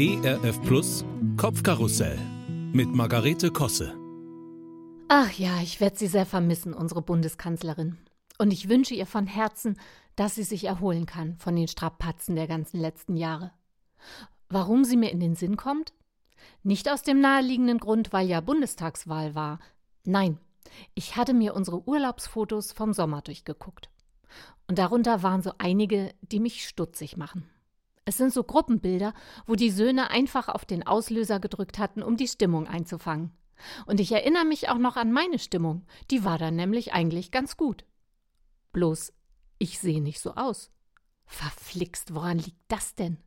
ERF Plus Kopfkarussell mit Margarete Kosse. Ach ja, ich werde sie sehr vermissen, unsere Bundeskanzlerin. Und ich wünsche ihr von Herzen, dass sie sich erholen kann von den Strapazen der ganzen letzten Jahre. Warum sie mir in den Sinn kommt? Nicht aus dem naheliegenden Grund, weil ja Bundestagswahl war. Nein, ich hatte mir unsere Urlaubsfotos vom Sommer durchgeguckt. Und darunter waren so einige, die mich stutzig machen. Es sind so Gruppenbilder, wo die Söhne einfach auf den Auslöser gedrückt hatten, um die Stimmung einzufangen. Und ich erinnere mich auch noch an meine Stimmung, die war dann nämlich eigentlich ganz gut. Bloß, ich sehe nicht so aus. Verflixt, woran liegt das denn?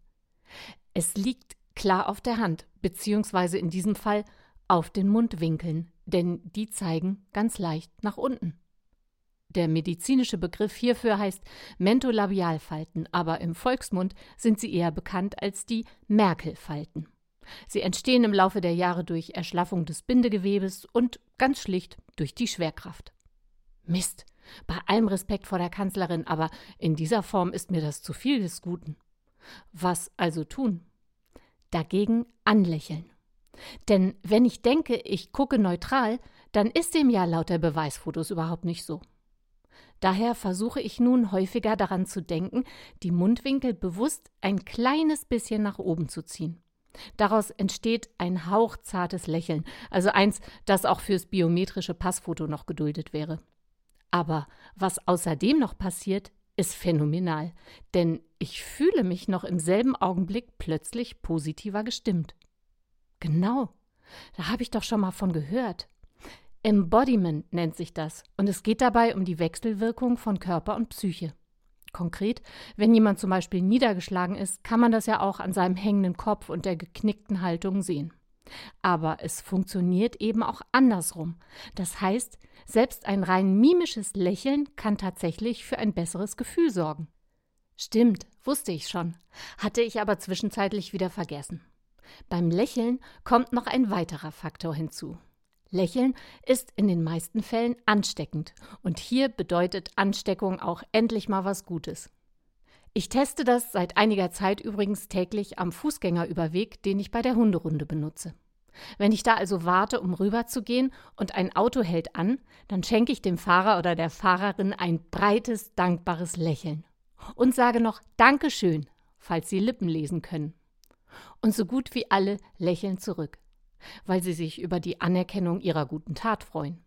Es liegt klar auf der Hand, beziehungsweise in diesem Fall auf den Mundwinkeln, denn die zeigen ganz leicht nach unten. Der medizinische Begriff hierfür heißt Mentolabialfalten, aber im Volksmund sind sie eher bekannt als die Merkelfalten. Sie entstehen im Laufe der Jahre durch Erschlaffung des Bindegewebes und ganz schlicht durch die Schwerkraft. Mist, bei allem Respekt vor der Kanzlerin, aber in dieser Form ist mir das zu viel des Guten. Was also tun? Dagegen anlächeln. Denn wenn ich denke, ich gucke neutral, dann ist dem ja laut der Beweisfotos überhaupt nicht so. Daher versuche ich nun häufiger daran zu denken, die Mundwinkel bewusst ein kleines bisschen nach oben zu ziehen. Daraus entsteht ein hauchzartes Lächeln, also eins, das auch fürs biometrische Passfoto noch geduldet wäre. Aber was außerdem noch passiert, ist phänomenal, denn ich fühle mich noch im selben Augenblick plötzlich positiver gestimmt. Genau, da habe ich doch schon mal von gehört. Embodiment nennt sich das, und es geht dabei um die Wechselwirkung von Körper und Psyche. Konkret, wenn jemand zum Beispiel niedergeschlagen ist, kann man das ja auch an seinem hängenden Kopf und der geknickten Haltung sehen. Aber es funktioniert eben auch andersrum. Das heißt, selbst ein rein mimisches Lächeln kann tatsächlich für ein besseres Gefühl sorgen. Stimmt, wusste ich schon, hatte ich aber zwischenzeitlich wieder vergessen. Beim Lächeln kommt noch ein weiterer Faktor hinzu. Lächeln ist in den meisten Fällen ansteckend und hier bedeutet Ansteckung auch endlich mal was Gutes. Ich teste das seit einiger Zeit übrigens täglich am Fußgängerüberweg, den ich bei der Hunderunde benutze. Wenn ich da also warte, um rüberzugehen und ein Auto hält an, dann schenke ich dem Fahrer oder der Fahrerin ein breites, dankbares Lächeln und sage noch Dankeschön, falls sie Lippen lesen können. Und so gut wie alle lächeln zurück weil sie sich über die Anerkennung ihrer guten Tat freuen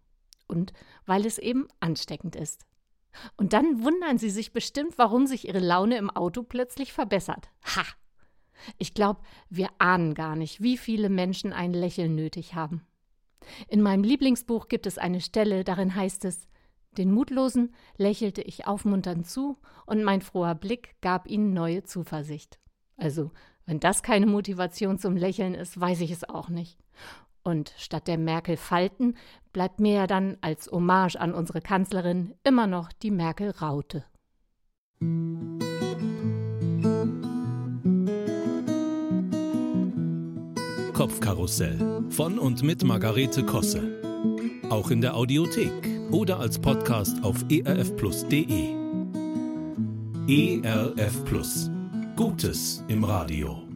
und weil es eben ansteckend ist. Und dann wundern sie sich bestimmt, warum sich ihre Laune im Auto plötzlich verbessert. Ha! Ich glaube, wir ahnen gar nicht, wie viele Menschen ein Lächeln nötig haben. In meinem Lieblingsbuch gibt es eine Stelle, darin heißt es Den Mutlosen lächelte ich aufmunternd zu, und mein froher Blick gab ihnen neue Zuversicht. Also wenn das keine Motivation zum Lächeln ist, weiß ich es auch nicht. Und statt der Merkel Falten bleibt mir ja dann als Hommage an unsere Kanzlerin immer noch die Merkel Raute. Kopfkarussell von und mit Margarete Kosse. Auch in der Audiothek oder als Podcast auf erfplus.de. ERF Plus. Gutes im Radio.